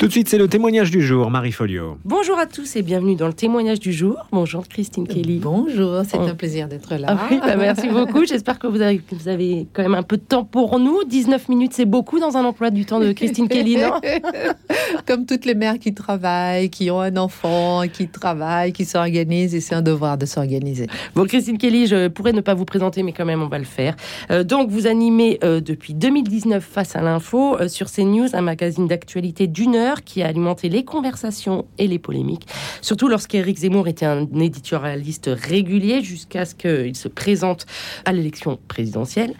Tout de suite, c'est le témoignage du jour, Marie Folio. Bonjour à tous et bienvenue dans le témoignage du jour. Bonjour Christine Kelly. Bonjour, c'est Oh. un plaisir d'être là. Ah oui, bah merci beaucoup. J'espère que vous avez, vous avez quand même un peu de temps pour nous. 19 minutes, c'est beaucoup dans un emploi du temps de Christine Kelly, non Comme toutes les mères qui travaillent, qui ont un enfant, qui travaillent, qui s'organisent, et c'est un devoir de s'organiser. Bon, Christine Kelly, je pourrais ne pas vous présenter, mais quand même, on va le faire. Euh, donc, vous animez euh, depuis 2019 Face à l'info euh, sur CNews, un magazine d'actualité d'une heure qui a alimenté les conversations et les polémiques. Surtout lorsqu'Éric Zemmour était un éditorialiste régulier jusqu'à ce qu'il se présente à l'élection présidentielle.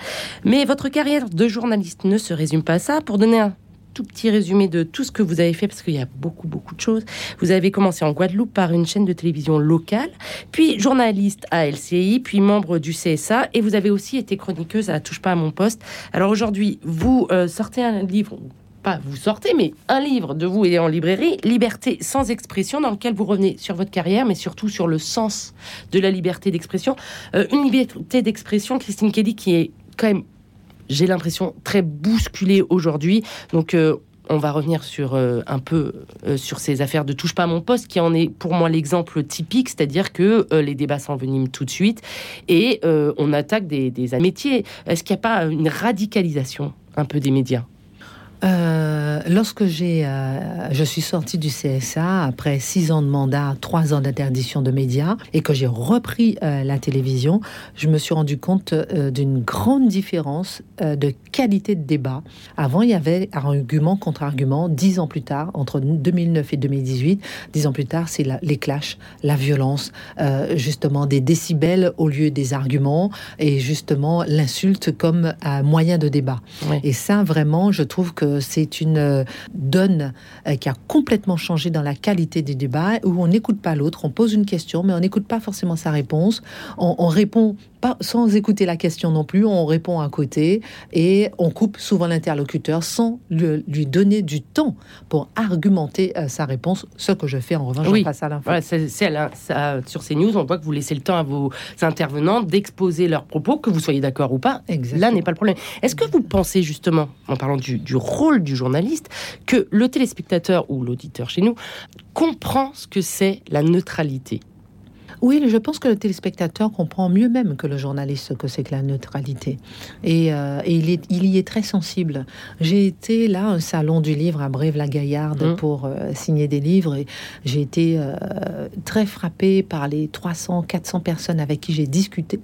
Mais votre carrière de journaliste ne se résume pas à ça. Pour donner un tout petit résumé de tout ce que vous avez fait, parce qu'il y a beaucoup, beaucoup de choses. Vous avez commencé en Guadeloupe par une chaîne de télévision locale, puis journaliste à LCI, puis membre du CSA, et vous avez aussi été chroniqueuse à Touche pas à mon poste. Alors aujourd'hui, vous euh, sortez un livre, pas vous sortez, mais un livre de vous et en librairie, Liberté sans expression, dans lequel vous revenez sur votre carrière, mais surtout sur le sens de la liberté d'expression. Euh, une liberté d'expression, Christine Kelly, qui est quand même, j'ai l'impression, très bousculée aujourd'hui. Donc, euh, on va revenir sur euh, un peu sur ces affaires de touche pas à mon poste, qui en est pour moi l'exemple typique, c'est-à-dire que les débats s'enveniment tout de suite et on attaque des, des métiers. Est-ce qu'il n'y a pas une radicalisation un peu des médias? Euh, lorsque j'ai, euh, je suis sortie du CSA après six ans de mandat, trois ans d'interdiction de médias, et que j'ai repris euh, la télévision, je me suis rendu compte d'une grande différence de qualité de débat. Avant, il y avait argument contre argument. Dix ans plus tard, entre 2009 et 2018, dix ans plus tard, c'est les clashs, la violence, justement des décibels au lieu des arguments, et justement l'insulte comme moyen de débat. Et ça, vraiment, je trouve que c'est une euh, donne euh, qui a complètement changé dans la qualité des débats, où on n'écoute pas l'autre, on pose une question, mais on n'écoute pas forcément sa réponse. On, on répond pas sans écouter la question non plus, on répond à côté et on coupe souvent l'interlocuteur sans lui donner du temps pour argumenter euh, sa réponse, ce que je fais en revanche Oui. face à l'info. Voilà, sur ces news, on voit que vous laissez le temps à vos intervenants d'exposer leurs propos, que vous soyez d'accord ou pas. Exactement. Là n'est pas le problème. Est-ce que vous pensez justement, en parlant du, du rôle du journaliste, que le téléspectateur ou l'auditeur chez nous comprend ce que c'est la neutralité Oui, je pense que le téléspectateur comprend mieux même que le journaliste ce que c'est que la neutralité. Et, euh, et il, est, il y est très sensible. J'ai été là, un salon du livre à Brève-la-Gaillarde Mhm. pour euh, signer des livres. Et j'ai été euh, très frappée par les 300, 400 personnes avec qui j'ai discuté,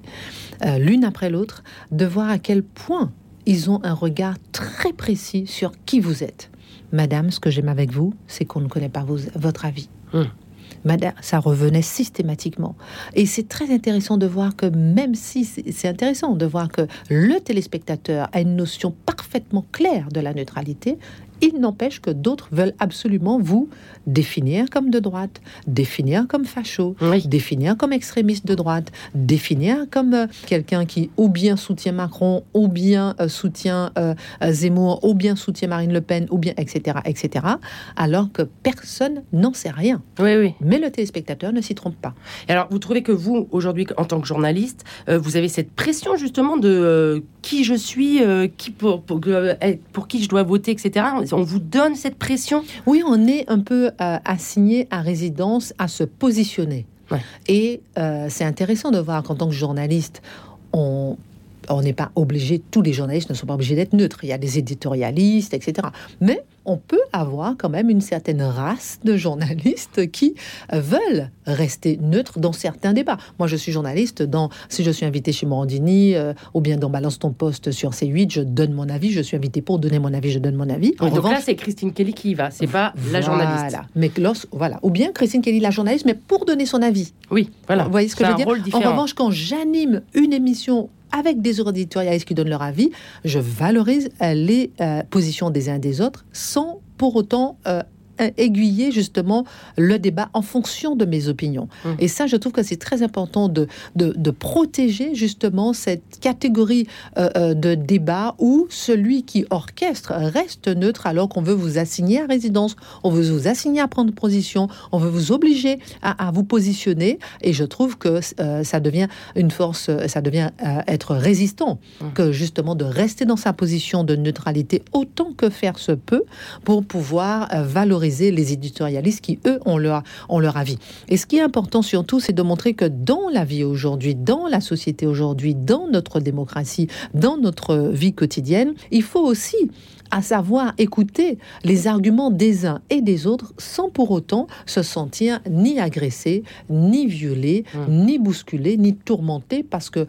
l'une après l'autre, de voir à quel point ils ont un regard très précis sur qui vous êtes. Madame, ce que j'aime avec vous, c'est qu'on ne connaît pas vos- votre avis. Mhm. Madame, ça revenait systématiquement. Et c'est très intéressant de voir que même si c'est intéressant de voir que le téléspectateur a une notion parfaitement claire de la neutralité, il n'empêche que d'autres veulent absolument vous définir comme de droite, définir comme facho, Oui. définir comme extrémiste de droite, définir comme euh, quelqu'un qui ou bien soutient Macron, ou bien euh, soutient euh, Zemmour, ou bien soutient Marine Le Pen, ou bien etc. etc. Alors que personne n'en sait rien. Oui, oui. Mais le téléspectateur ne s'y trompe pas. Et Alors, vous trouvez que vous, aujourd'hui, en tant que journaliste, vous avez cette pression justement de qui je suis, qui pour, pour, pour qui je dois voter, etc. On vous donne cette pression Oui, on est un peu euh, assigné à résidence à se positionner. Ouais. Et euh, c'est intéressant de voir qu'en tant que journaliste, on on n'est pas obligé, tous les journalistes ne sont pas obligés d'être neutres. Il y a des éditorialistes, etc. Mais on peut avoir quand même une certaine race de journalistes qui euh, veulent rester neutres dans certains débats. Moi, je suis journaliste. Dans, si je suis invité chez Morandini euh, ou bien dans Balance ton poste sur C8, je donne mon avis. Je suis invité pour donner mon avis, je donne mon avis. En Donc là, revanche, c'est Christine Kelly qui y va, c'est pas la journaliste. Mais lors- voilà. Ou bien Christine Kelly, la journaliste, mais pour donner son avis. Oui, voilà. Vous voyez ce que je veux dire En revanche, quand j'anime une émission avec des éditorialistes qui donnent leur avis, je valorise euh, les euh, positions des uns des autres sans pour autant euh, aiguiller justement le débat en fonction de mes opinions. Mmh. Et ça, je trouve que c'est très important de, de, de protéger justement cette catégorie euh, euh, de débat où celui qui orchestre reste neutre alors qu'on veut vous assigner à résidence, on veut vous assigner à prendre position, on veut vous obliger à, à vous positionner. Et je trouve que euh, ça devient une force, ça devient euh, être résistant Mmh. que justement de rester dans sa position de neutralité autant que faire se peut pour pouvoir valoriser les éditorialistes qui, eux, ont leur, ont leur avis. Et ce qui est important surtout, c'est de montrer que dans la vie aujourd'hui, dans la société aujourd'hui, dans notre démocratie, dans notre vie quotidienne, il faut aussi à savoir écouter les arguments des uns et des autres sans pour autant se sentir ni agressé, ni violé, mmh. ni bousculé, ni tourmenté parce que euh,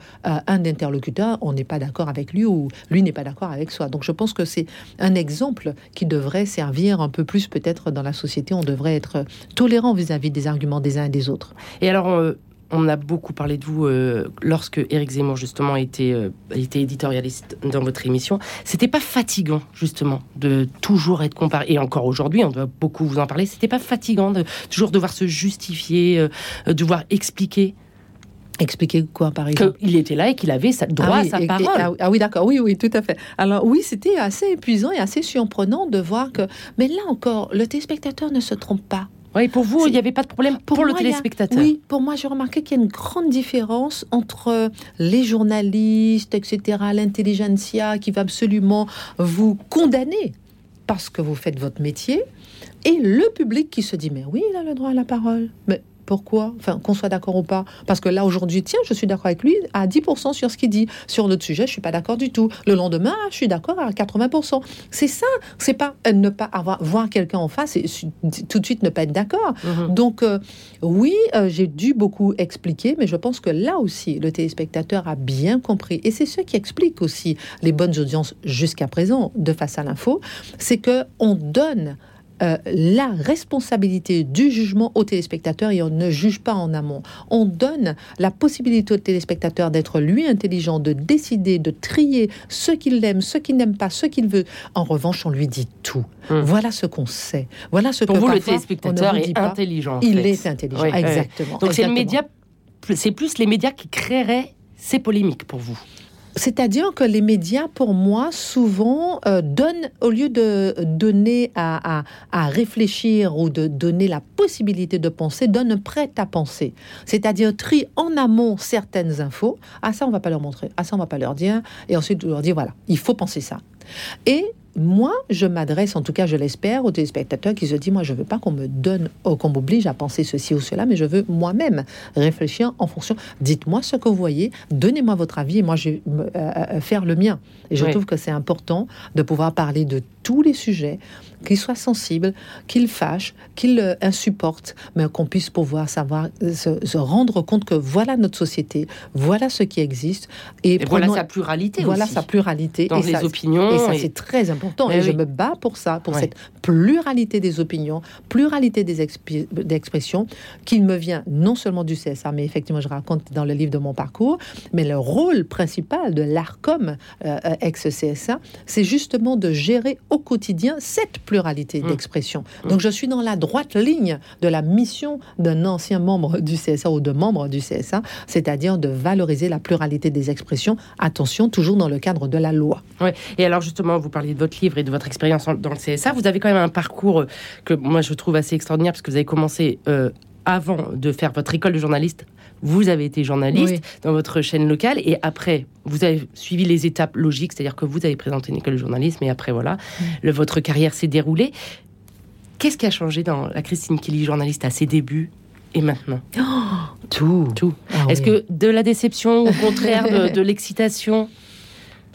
un interlocuteur, on n'est pas d'accord avec lui ou lui n'est pas d'accord avec soi. Donc je pense que c'est un exemple qui devrait servir un peu plus peut-être dans la société. On devrait être tolérant vis-à-vis des arguments des uns et des autres. Et alors, euh, on a beaucoup parlé de vous euh, lorsque Éric Zemmour justement était, euh, était éditorialiste dans votre émission. C'était pas fatigant justement de toujours être comparé et encore aujourd'hui on doit beaucoup vous en parler. C'était pas fatigant de toujours devoir se justifier, euh, devoir expliquer. Expliquer quoi, par exemple? Qu'il était là et qu'il avait droit ah à sa parole. ah, ah, oui, d'accord, oui, oui, tout à fait. Alors oui, c'était assez épuisant et assez surprenant de voir que... Mais là encore, le téléspectateur ne se trompe pas. Oui, pour vous, il n'y avait pas de problème pour, le téléspectateur. oui, pour moi, j'ai remarqué qu'il y a une grande différence entre les journalistes, etc., l'intelligentsia qui va absolument vous condamner parce que vous faites votre métier, et le public qui se dit mais oui, il a le droit à la parole. Mais pourquoi Enfin, qu'on soit d'accord ou pas. Parce que là, aujourd'hui, tiens, je suis d'accord avec lui à 10% sur ce qu'il dit. Sur l'autre sujet, je suis pas d'accord du tout. Le lendemain, je suis d'accord à 80%. C'est ça. C'est pas ne pas avoir voir quelqu'un en face et tout de suite ne pas être d'accord. Mhm. Donc, euh, oui, euh, j'ai dû beaucoup expliquer, mais je pense que là aussi, le téléspectateur a bien compris. Et c'est ce qui explique aussi les bonnes audiences jusqu'à présent de Face à l'info. C'est que on donne euh, la responsabilité du jugement au téléspectateur et on ne juge pas en amont. On donne la possibilité au téléspectateur d'être lui intelligent, de décider, de trier ce qu'il aime, ce qu'il n'aime pas, ce qu'il veut. En revanche, on lui dit tout. Hmm. Voilà ce qu'on sait. Voilà ce Pour vous, le téléspectateur est intelligent. Il est intelligent, exactement. Donc c'est le média, c'est plus les médias qui créeraient ces polémiques pour vous. C'est-à-dire que les médias, pour moi, souvent euh, donnent, au lieu de donner à, réfléchir ou de donner la possibilité de penser, donnent prêt à penser. C'est-à-dire trient en amont certaines infos. Ah ça, on va pas leur montrer. Ah ça, on va pas leur dire. Et ensuite, leur dire voilà, il faut penser ça. Et moi, je m'adresse, en tout cas, je l'espère, aux téléspectateurs qui se disent, moi, je veux pas qu'on me donne, qu'on m'oblige à penser ceci ou cela, mais je veux moi-même réfléchir en fonction. Dites-moi ce que vous voyez, donnez-moi votre avis et moi, je vais euh, euh, faire le mien. Et je trouve que c'est important de pouvoir parler de tous les sujets, qu'ils soient sensibles, qu'ils fâchent, qu'ils euh, insupportent, mais qu'on puisse pouvoir savoir, se, rendre compte que voilà notre société, voilà ce qui existe. Et, voilà sa pluralité Voilà sa pluralité. Dans et les opinions. Et ça, c'est très important et je me bats pour ça, pour cette pluralité des opinions, pluralité des, expressions, qui me vient non seulement du CSA, mais effectivement, je raconte dans le livre de mon parcours, mais le rôle principal de l'ARCOM euh, ex-CSA, c'est justement de gérer au quotidien cette pluralité mmh. d'expression. Mmh. Donc, je suis dans la droite ligne de la mission d'un ancien membre du CSA ou de membre du CSA, c'est-à-dire de valoriser la pluralité des expressions. Attention, toujours dans le cadre de la loi. Ouais. Et alors, justement, vous parliez de votre livre et de votre expérience dans le CSA, vous avez quand même un parcours euh, que moi je trouve assez extraordinaire parce que vous avez commencé euh, avant de faire votre école de journaliste. Vous avez été journaliste dans votre chaîne locale et après, vous avez suivi les étapes logiques, c'est-à-dire que vous avez présenté une école de journalisme et après, voilà, le, votre carrière s'est déroulée. Qu'est-ce qui a changé dans la Christine Kelly, journaliste à ses débuts et maintenant? Oh, Tout. Tout. Ah Est-ce que de la déception, au contraire de, l'excitation?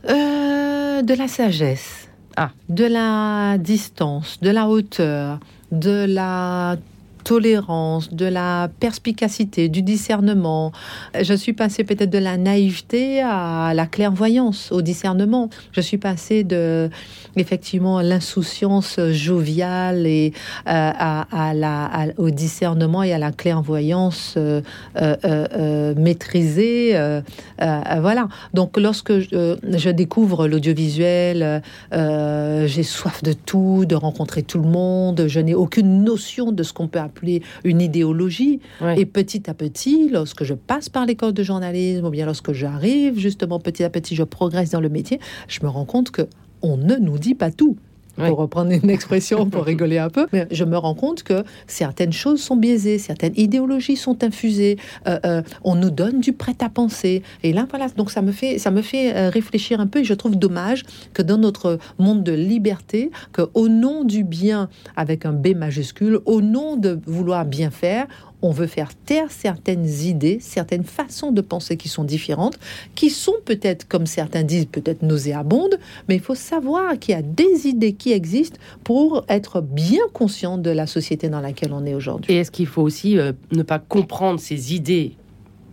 Euh, De la sagesse. Ah. de la distance, de la hauteur, de la tolérance, de la perspicacité, du discernement. Je suis passée peut-être de la naïveté à la clairvoyance, au discernement. Je suis passée de effectivement l'insouciance joviale et euh, à, la, au discernement et à la clairvoyance euh, euh, maîtrisée. voilà. Donc lorsque je, je découvre l'audiovisuel, j'ai soif de tout, de rencontrer tout le monde. Je n'ai aucune notion de ce qu'on peut appeler une idéologie. Et petit à petit, lorsque je passe par l'école de journalisme, ou bien lorsque j'arrive, justement, petit à petit, je progresse dans le métier, je me rends compte que on ne nous dit pas tout. Pour reprendre une expression, pour rigoler un peu. Mais je me rends compte que certaines choses sont biaisées, certaines idéologies sont infusées. Euh, euh, on nous donne du prêt-à-penser. Et là, voilà. Donc ça me fait, ça me fait euh, réfléchir un peu. Et je trouve dommage que dans notre monde de liberté, que au nom du bien avec un B majuscule, au nom de vouloir bien faire, on veut faire taire certaines idées, certaines façons de penser qui sont différentes, qui sont peut-être, comme certains disent, peut-être nauséabondes, mais il faut savoir qu'il y a des idées qui existent pour être bien conscient de la société dans laquelle on est aujourd'hui. Et est-ce qu'il faut aussi euh, ne pas comprendre ces idées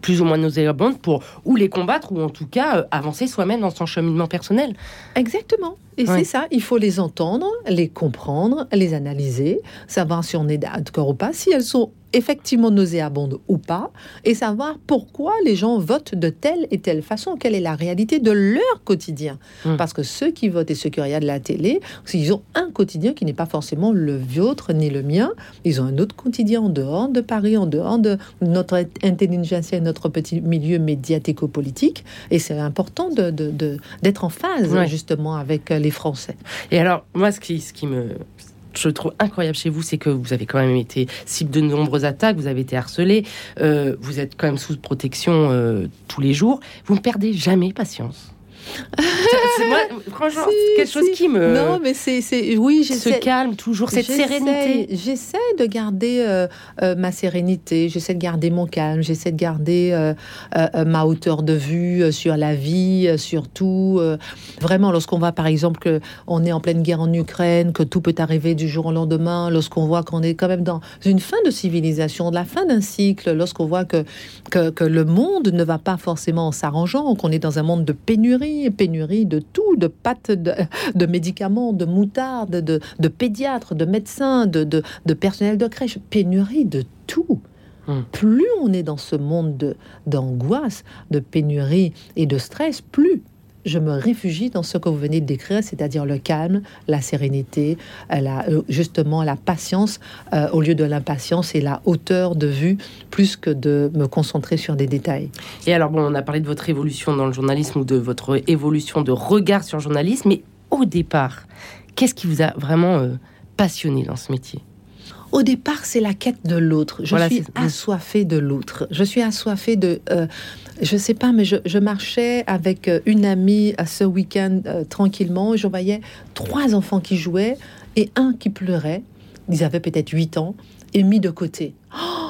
plus ou moins nauséabondes pour ou les combattre ou en tout cas euh, avancer soi-même dans son cheminement personnel? Exactement. Et c'est ça, il faut les entendre, les comprendre, les analyser, savoir si on est d'accord ou pas, si elles sont effectivement nauséabonde ou pas, et savoir pourquoi les gens votent de telle et telle façon, quelle est la réalité de leur quotidien. Hum. Parce que ceux qui votent et ceux qui regardent la télé, ils ont un quotidien qui n'est pas forcément le vôtre ni le mien. Ils ont un autre quotidien en dehors de Paris, en dehors de notre intelligence et notre petit milieu médiatico-politique. Et c'est important d'être de, de, en phase justement avec les Français. Et alors, moi, ce qui, ce qui me je trouve incroyable chez vous, c'est que vous avez quand même été cible de nombreuses attaques, vous avez été harcelé, euh, vous êtes quand même sous protection euh, tous les jours. Vous ne perdez jamais patience c'est moi, franchement, quelque chose qui me. Non, mais c'est, oui, ce calme toujours, cette sérénité. J'essaie de garder euh, euh, ma sérénité, j'essaie de garder mon calme, j'essaie de garder euh, ma hauteur de vue sur la vie, surtout. vraiment, lorsqu'on voit, par exemple, que on est en pleine guerre en Ukraine, que tout peut arriver du jour au lendemain, lorsqu'on voit qu'on est quand même dans une fin de civilisation, de la fin d'un cycle, lorsqu'on voit que, que, que le monde ne va pas forcément en s'arrangeant, qu'on est dans un monde de pénurie pénurie, de tout, de pâtes, de, médicaments, de moutarde, de, pédiatres, de médecins, de, de, personnel de crèche, pénurie de tout. Hum. Plus on est dans ce monde d'angoisse, de pénurie et de stress, plus je me réfugie dans ce que vous venez de décrire, c'est-à-dire le calme, la sérénité, euh, euh, justement la patience euh, au lieu de l'impatience et la hauteur de vue, plus que de me concentrer sur des détails. Et alors, bon, on a parlé de votre évolution dans le journalisme ou de votre évolution de regard sur le journalisme, mais au départ, qu'est-ce qui vous a vraiment passionné dans ce métier? Au départ, c'est la quête de l'autre. Je suis assoiffée de l'autre. Je suis assoiffée de je sais pas, mais je, marchais avec euh, une amie à ce week-end euh, tranquillement je voyais trois enfants qui jouaient et un qui pleurait. Ils avaient peut-être huit ans et mis de côté. Oh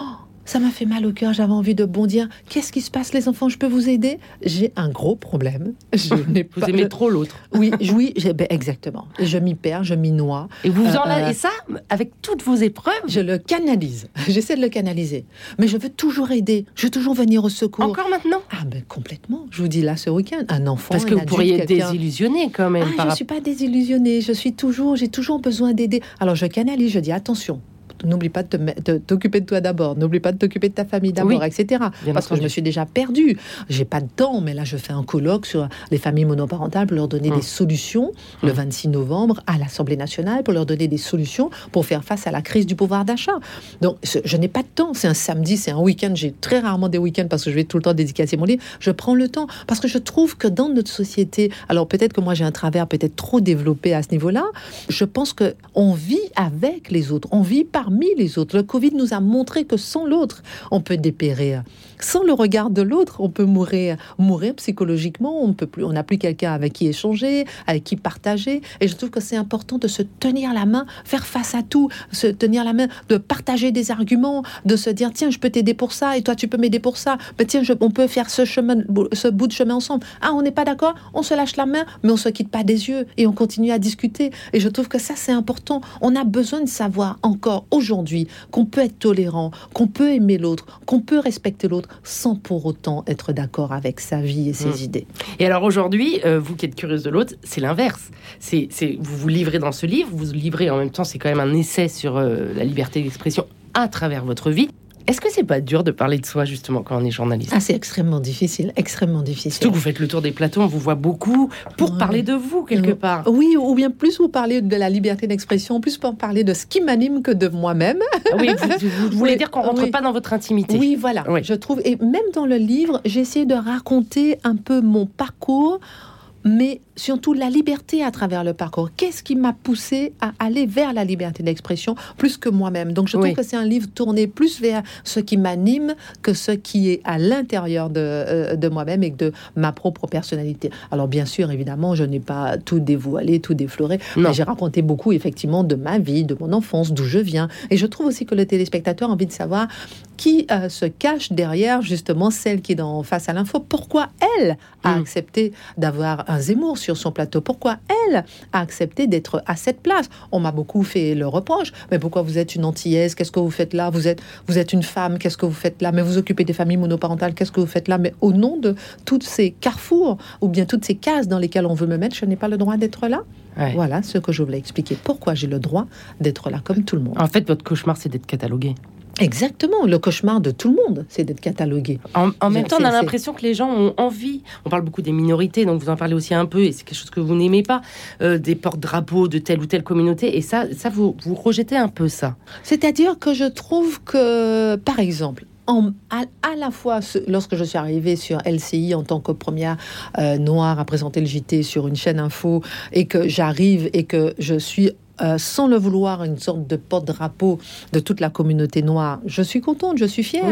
ça m'a fait mal au cœur, j'avais envie de bondir. Qu'est-ce qui se passe, les enfants? Je peux vous aider? J'ai un gros problème. Je n'ai pas... Vous aimez trop l'autre. Oui, oui, ben, exactement. Je m'y perds, je m'y noie. Et vous en euh, et ça, avec toutes vos épreuves? Je le canalise. J'essaie de le canaliser. Mais je veux toujours aider. Je veux toujours venir au secours. Encore maintenant? Ah ben complètement. Je vous dis là ce week-end, un enfant. Parce que vous pourriez être désillusionné quand même. Ah, je ne suis pas désillusionnée. Je suis toujours, j'ai toujours besoin d'aider. Alors je canalise. Je dis attention n'oublie pas de t'occuper de toi d'abord, n'oublie pas de t'occuper de ta famille d'abord, etc. Parce que je me suis déjà perdue. J'ai pas de temps, mais là, je fais un colloque sur les familles monoparentales pour leur donner des hum. solutions le 26 hum. novembre à l'Assemblée nationale pour leur donner des solutions pour faire face à la crise du pouvoir d'achat. Donc, je n'ai pas de temps. C'est un samedi, c'est un week-end. J'ai très rarement des week-ends parce que je vais tout le temps dédicacer mon livre. Je prends le temps parce que je trouve que dans notre société, alors peut-être que moi j'ai un travers peut-être trop développé à ce niveau-là, je pense que on vit avec les autres, on vit par parmi les autres. Le Covid nous a montré que sans l'autre, on peut dépérir. Sans le regard de l'autre, on peut mourir, mourir psychologiquement. On peut plus, on n'a plus quelqu'un avec qui échanger, avec qui partager. Et je trouve que c'est important de se tenir la main, faire face à tout, se tenir la main, de partager des arguments, de se dire tiens, je peux t'aider pour ça et toi tu peux m'aider pour ça. Mais tiens, on peut faire ce chemin, ce bout de chemin ensemble. Ah, on n'est pas d'accord, on se lâche la main, mais on se quitte pas des yeux et on continue à discuter. Et je trouve que ça c'est important. On a besoin de savoir encore aujourd'hui qu'on peut être tolérant, qu'on peut aimer l'autre, qu'on peut respecter l'autre sans pour autant être d'accord avec sa vie et ses mmh. idées. Et alors aujourd'hui, euh, vous qui êtes curieuse de l'autre, c'est l'inverse. C'est, vous vous livrez dans ce livre, vous vous livrez en même temps, c'est quand même un essai sur euh, la liberté d'expression à travers votre vie. Est-ce que c'est pas dur de parler de soi justement quand on est journaliste? Ah, c'est extrêmement difficile, extrêmement difficile. Surtout que vous faites le tour des plateaux, on vous voit beaucoup pour parler de vous quelque part. Oui, ou bien plus vous parler de la liberté d'expression, plus pour parler de ce qui m'anime que de moi-même. Ah oui, vous, voulez dire qu'on rentre pas dans votre intimité. Oui, voilà. Je trouve, et même dans le livre, j'ai essayé de raconter un peu mon parcours mais surtout la liberté à travers le parcours. Qu'est-ce qui m'a poussé à aller vers la liberté d'expression plus que moi-même? Donc je trouve que c'est un livre tourné plus vers ce qui m'anime que ce qui est à l'intérieur de, euh, de moi-même et de ma propre personnalité. Alors bien sûr, évidemment, je n'ai pas tout dévoilé, tout défloré, mais j'ai raconté beaucoup effectivement de ma vie, de mon enfance, d'où je viens. Et je trouve aussi que le téléspectateur a envie de savoir qui euh, se cache derrière justement celle qui est dans face à l'info. Pourquoi elle a mm. accepté d'avoir un Zemmour sur son plateau Pourquoi elle a accepté d'être à cette place? On m'a beaucoup fait le reproche. Mais pourquoi vous êtes une antillaise? Qu'est-ce que vous faites là? Vous êtes vous êtes une femme. Qu'est-ce que vous faites là? Mais vous occupez des familles monoparentales. Qu'est-ce que vous faites là? Mais au nom de toutes ces carrefours ou bien toutes ces cases dans lesquelles on veut me mettre, je n'ai pas le droit d'être là? Voilà ce que je voulais expliquer. Pourquoi j'ai le droit d'être là comme tout le monde? En fait, votre cauchemar, c'est d'être catalogué. Exactement, le cauchemar de tout le monde, c'est d'être catalogué. En, même temps, on a l'impression que les gens ont envie. On parle beaucoup des minorités, donc vous en parlez aussi un peu, et c'est quelque chose que vous n'aimez pas, euh, des porte-drapeaux de telle ou telle communauté, et ça, ça vous, vous rejetez un peu ça. C'est-à-dire que je trouve que, par exemple, en, à, la fois, lorsque je suis arrivée sur LCI en tant que première euh, noire à présenter le JT sur une chaîne info, et que j'arrive et que je suis euh, sans le vouloir, une sorte de porte-drapeau de toute la communauté noire. Je suis contente, je suis fière.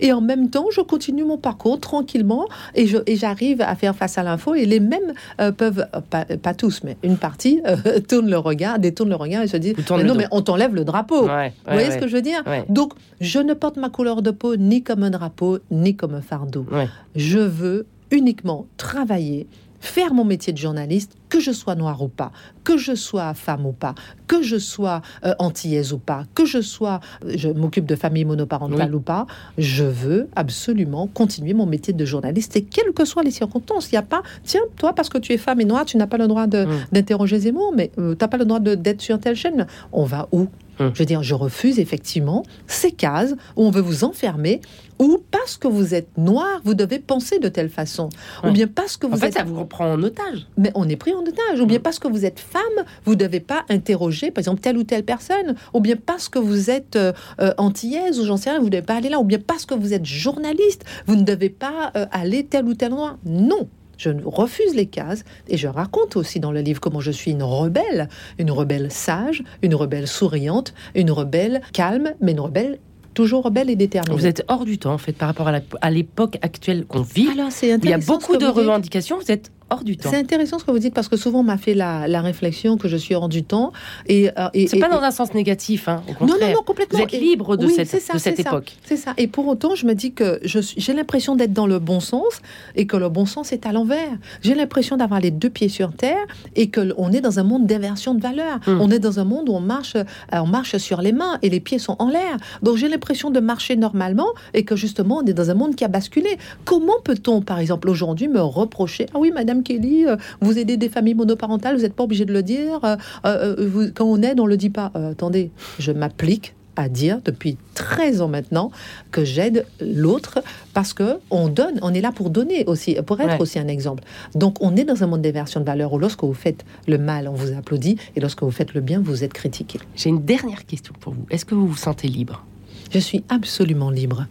Et en même temps, je continue mon parcours tranquillement et, j'arrive à faire face à l'info. Et les mêmes euh, peuvent, euh, pas, tous, mais une partie, tourne le regard, détourne le regard et se dit Non, mais on t'enlève le drapeau. Vous voyez ce que je veux dire Donc, je ne porte ma couleur de peau ni comme un drapeau, ni comme un fardeau. Je veux uniquement travailler faire mon métier de journaliste, que je sois noire ou pas, que je sois femme ou pas, que je sois euh, antillaise ou pas, que je sois, euh, je m'occupe de famille monoparentale ou pas, je veux absolument continuer mon métier de journaliste et quelles que soient les circonstances. Il n'y a pas, tiens, toi, parce que tu es femme et noire, tu n'as pas le droit d'interroger Zemmour, mais euh, tu n'as pas le droit d'être sur telle chaîne. On va où? Hum. Je veux dire, je refuse effectivement ces cases où on veut vous enfermer, ou parce que vous êtes noir, vous devez penser de telle façon, ou bien parce que vous en fait, êtes... ça vous reprend en otage. Mais on est pris en otage, ou bien hum. parce que vous êtes femme, vous ne devez pas interroger, par exemple, telle ou telle personne, ou bien parce que vous êtes euh, euh, antillaise, ou j'en sais rien, vous ne devez pas aller là, ou bien parce que vous êtes journaliste, vous ne devez pas euh, aller tel ou tel endroit. Non, je refuse les cases et je raconte aussi dans le livre comment je suis une rebelle, une rebelle sage, une rebelle souriante, une rebelle calme, mais une rebelle toujours rebelle et déterminée. Vous êtes hors du temps en fait par rapport à l'époque actuelle qu'on vit. Alors, Il y a beaucoup de revendications. Vous êtes hors du temps. C'est intéressant ce que vous dites parce que souvent on m'a fait la, réflexion que je suis hors du temps. Et, euh, et c'est pas dans un sens négatif, hein, au contraire. Non, non, complètement. Vous êtes libre de cette, de cette époque. C'est ça. Et pour autant, je me dis que j'ai l'impression d'être dans le bon sens et que le bon sens est à l'envers. J'ai l'impression d'avoir les deux pieds sur terre et que on est dans un monde d'inversion de valeurs. Hmm. On est dans un monde où on marche, euh, on marche sur les mains et les pieds sont en l'air. Donc j'ai l'impression de marcher normalement et que justement on est dans un monde qui a basculé. Comment peut-on, par exemple, aujourd'hui me reprocher? Ah oui, Madame Kelly, euh, vous aidez des familles monoparentales, vous n'êtes pas obligé de le dire. Euh, euh, quand on aide, on le dit pas. attendez, je m'applique à dire depuis 13 ans maintenant que j'aide l'autre parce que on donne, on est là pour donner aussi, pour être aussi un exemple. Donc on est dans un monde d'inversion de valeurs où lorsque vous faites le mal, on vous applaudit et lorsque vous faites le bien, vous êtes critiqué. J'ai une dernière question pour vous. Est-ce que vous vous sentez libre? Je suis absolument libre.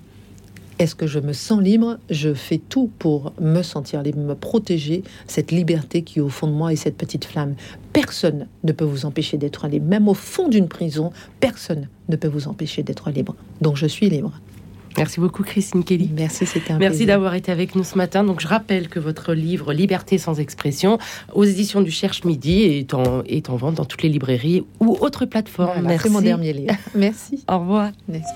Est-ce que je me sens libre? Je fais tout pour me sentir libre, me protéger cette liberté qui est au fond de moi et cette petite flamme. Personne ne peut vous empêcher d'être libre. Même au fond d'une prison, personne ne peut vous empêcher d'être libre. Donc je suis libre. Merci beaucoup Christine Kelly. Merci, c'était un Merci d'avoir été avec nous ce matin. Donc je rappelle que votre livre Liberté sans expression aux éditions du Cherche Midi est en, est en vente dans toutes les librairies ou autres plateformes. Merci. C'est mon dernier livre. Merci. Au revoir. Merci.